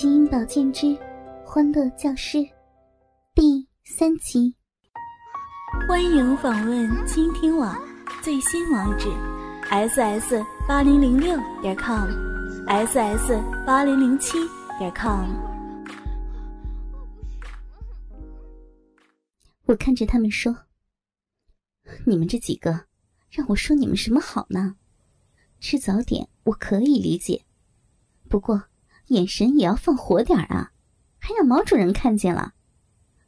基因保健之欢乐教师第三集。欢迎访问倾听网最新网址：ss 八零零六点 com，ss 八零零七点 com。我看着他们说：“你们这几个，让我说你们什么好呢？吃早点我可以理解，不过……”眼神也要放火点啊，还让毛主任看见了，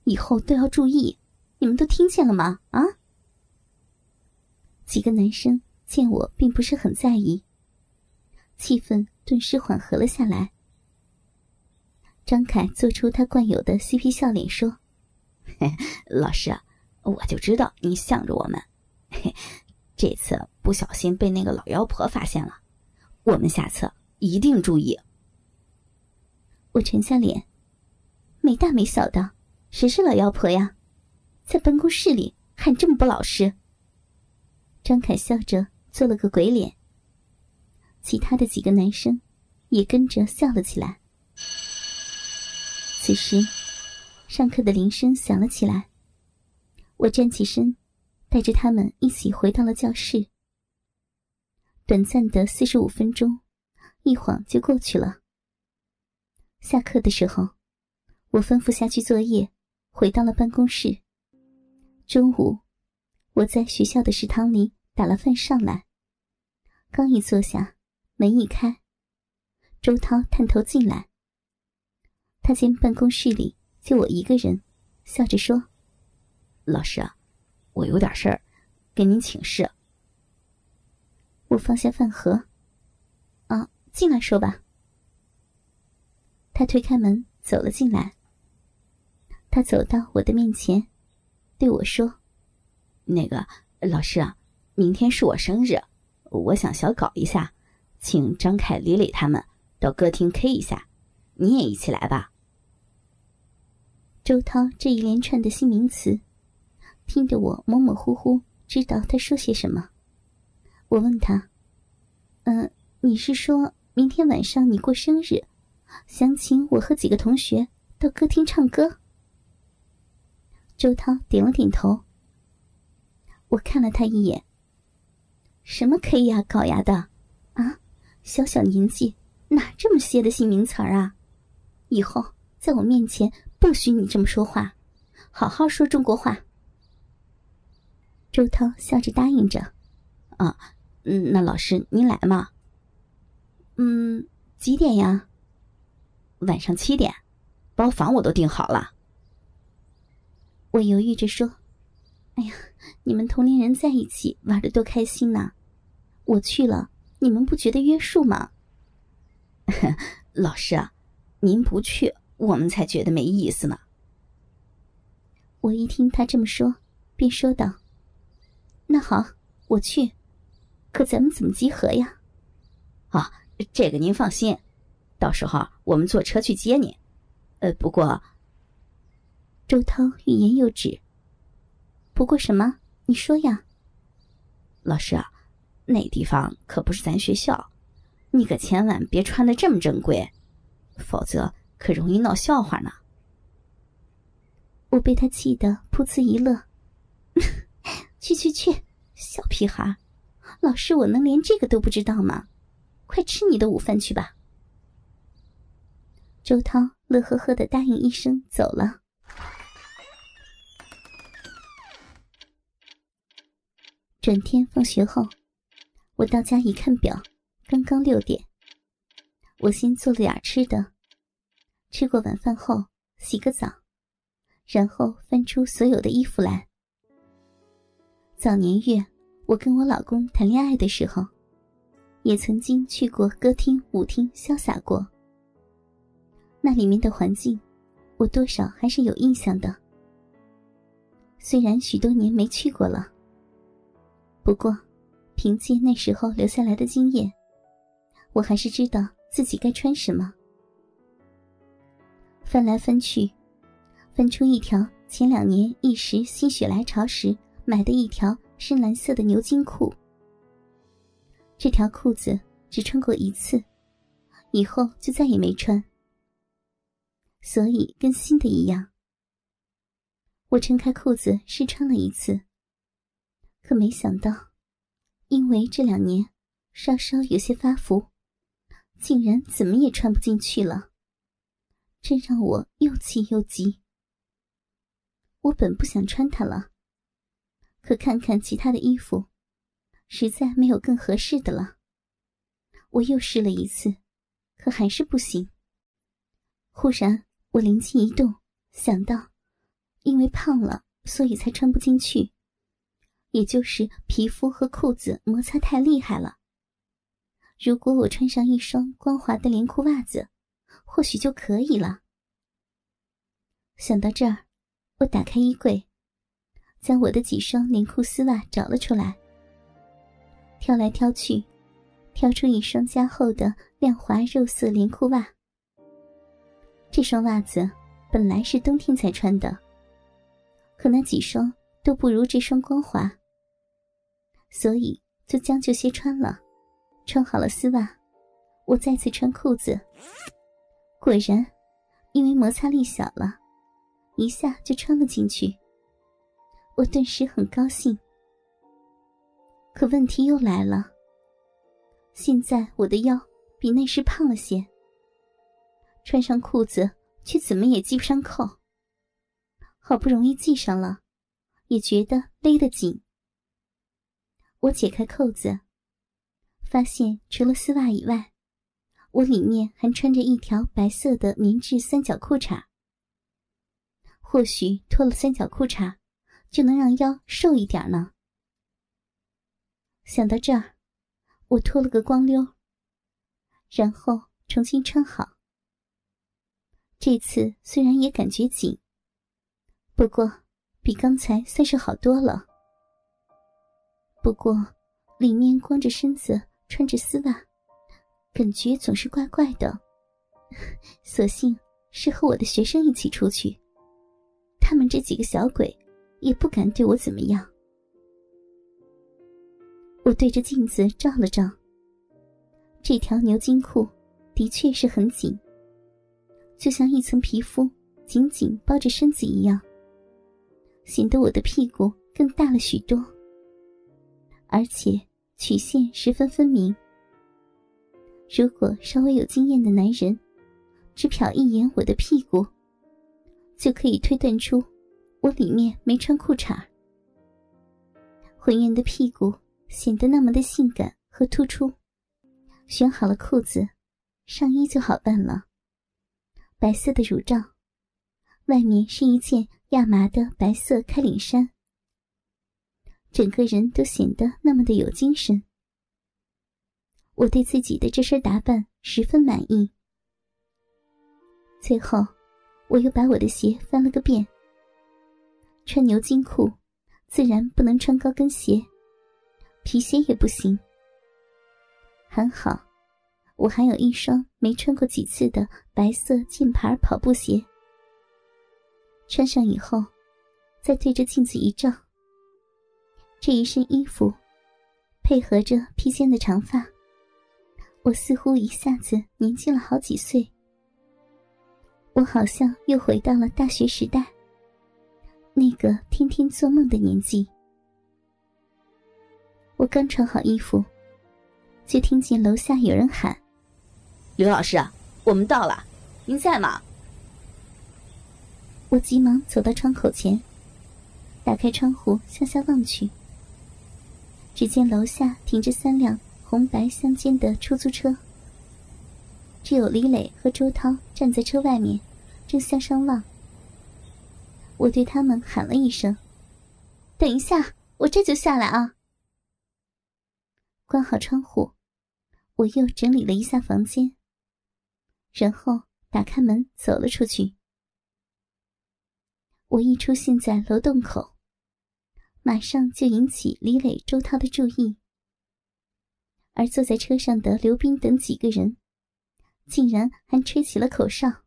以后都要注意。你们都听见了吗？啊！几个男生见我并不是很在意，气氛顿时缓和了下来。张凯做出他惯有的嬉皮笑脸说：“嘿老师，我就知道你向着我们，嘿这次不小心被那个老妖婆发现了，我们下次一定注意。”我沉下脸，没大没小的，谁是老妖婆呀？在办公室里还这么不老实。张凯笑着做了个鬼脸，其他的几个男生也跟着笑了起来。此时，上课的铃声响了起来，我站起身，带着他们一起回到了教室。短暂的四十五分钟，一晃就过去了。下课的时候，我吩咐下去作业，回到了办公室。中午，我在学校的食堂里打了饭上来。刚一坐下，门一开，周涛探头进来。他见办公室里就我一个人，笑着说：“老师啊，我有点事儿，跟您请示。”我放下饭盒，“啊，进来说吧。”他推开门走了进来。他走到我的面前，对我说：“那个老师啊，明天是我生日，我想小搞一下，请张凯、李磊他们到歌厅 K 一下，你也一起来吧。”周涛这一连串的新名词，听得我模模糊糊知道他说些什么。我问他：“嗯，你是说明天晚上你过生日？”想请我和几个同学到歌厅唱歌。周涛点了点头。我看了他一眼。什么 K 呀搞呀的，啊，小小年纪哪这么些的新名词儿啊？以后在我面前不许你这么说话，好好说中国话。周涛笑着答应着。啊，嗯，那老师您来嘛？嗯，几点呀？晚上七点，包房我都订好了。我犹豫着说：“哎呀，你们同龄人在一起玩的多开心呐！我去了，你们不觉得约束吗？”老师啊，您不去，我们才觉得没意思呢。我一听他这么说，便说道：“那好，我去。可咱们怎么集合呀？”啊，这个您放心。到时候我们坐车去接你，呃，不过，周涛欲言又止。不过什么？你说呀，老师啊，那地方可不是咱学校，你可千万别穿的这么正规，否则可容易闹笑话呢。我被他气得噗呲一乐，去去去，小屁孩，老师我能连这个都不知道吗？快吃你的午饭去吧。周涛乐呵呵的答应一声，走了。转天放学后，我到家一看表，刚刚六点。我先做了点吃的，吃过晚饭后洗个澡，然后翻出所有的衣服来。早年月，我跟我老公谈恋爱的时候，也曾经去过歌厅、舞厅潇洒过。那里面的环境，我多少还是有印象的。虽然许多年没去过了，不过凭借那时候留下来的经验，我还是知道自己该穿什么。翻来翻去，翻出一条前两年一时心血来潮时买的一条深蓝色的牛津裤。这条裤子只穿过一次，以后就再也没穿。所以跟新的一样。我撑开裤子试穿了一次，可没想到，因为这两年稍稍有些发福，竟然怎么也穿不进去了，真让我又气又急。我本不想穿它了，可看看其他的衣服，实在没有更合适的了。我又试了一次，可还是不行。忽然，我灵机一动，想到，因为胖了，所以才穿不进去，也就是皮肤和裤子摩擦太厉害了。如果我穿上一双光滑的连裤袜子，或许就可以了。想到这儿。我打开衣柜，将我的几双连裤丝袜找了出来，挑来挑去，挑出一双加厚的亮滑肉色连裤袜。这双袜子本来是冬天才穿的，可那几双都不如这双光滑，所以就将就些穿了。穿好了丝袜，我再次穿裤子，果然，因为摩擦力小了。一下就穿了进去，我顿时很高兴。可问题又来了，现在我的腰比那时胖了些，穿上裤子却怎么也系不上扣。好不容易系上了，也觉得勒得紧。我解开扣子，发现除了丝袜以外，我里面还穿着一条白色的棉质三角裤衩。或许脱了三角裤衩，就能让腰瘦一点呢。想到这儿，我脱了个光溜，然后重新穿好。这次虽然也感觉紧，不过比刚才算是好多了。不过里面光着身子穿着丝袜，感觉总是怪怪的。索性是和我的学生一起出去。他们这几个小鬼，也不敢对我怎么样。我对着镜子照了照，这条牛津裤的确是很紧，就像一层皮肤紧紧包着身子一样，显得我的屁股更大了许多，而且曲线十分分明。如果稍微有经验的男人，只瞟一眼我的屁股。就可以推断出，我里面没穿裤衩。浑圆的屁股显得那么的性感和突出。选好了裤子，上衣就好办了。白色的乳罩，外面是一件亚麻的白色开领衫。整个人都显得那么的有精神。我对自己的这身打扮十分满意。最后。我又把我的鞋翻了个遍。穿牛津裤，自然不能穿高跟鞋，皮鞋也不行。还好，我还有一双没穿过几次的白色箭牌跑步鞋。穿上以后，再对着镜子一照，这一身衣服，配合着披肩的长发，我似乎一下子年轻了好几岁。我好像又回到了大学时代，那个天天做梦的年纪。我刚穿好衣服，就听见楼下有人喊：“刘老师啊，我们到了，您在吗？”我急忙走到窗口前，打开窗户向下望去，只见楼下停着三辆红白相间的出租车。只有李磊和周涛站在车外面，正向上望。我对他们喊了一声：“等一下，我这就下来啊！”关好窗户，我又整理了一下房间，然后打开门走了出去。我一出现在楼洞口，马上就引起李磊、周涛的注意，而坐在车上的刘斌等几个人。竟然还吹起了口哨。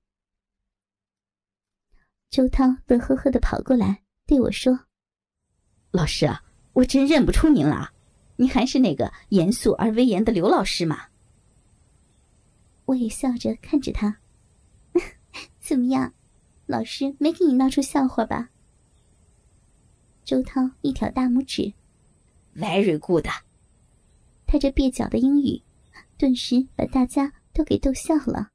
周涛乐呵呵的跑过来对我说：“老师啊，我真认不出您了，您还是那个严肃而威严的刘老师吗？”我也笑着看着他，怎么样？老师没给你闹出笑话吧？周涛一挑大拇指，Very good。他这蹩脚的英语，顿时把大家都给逗笑了。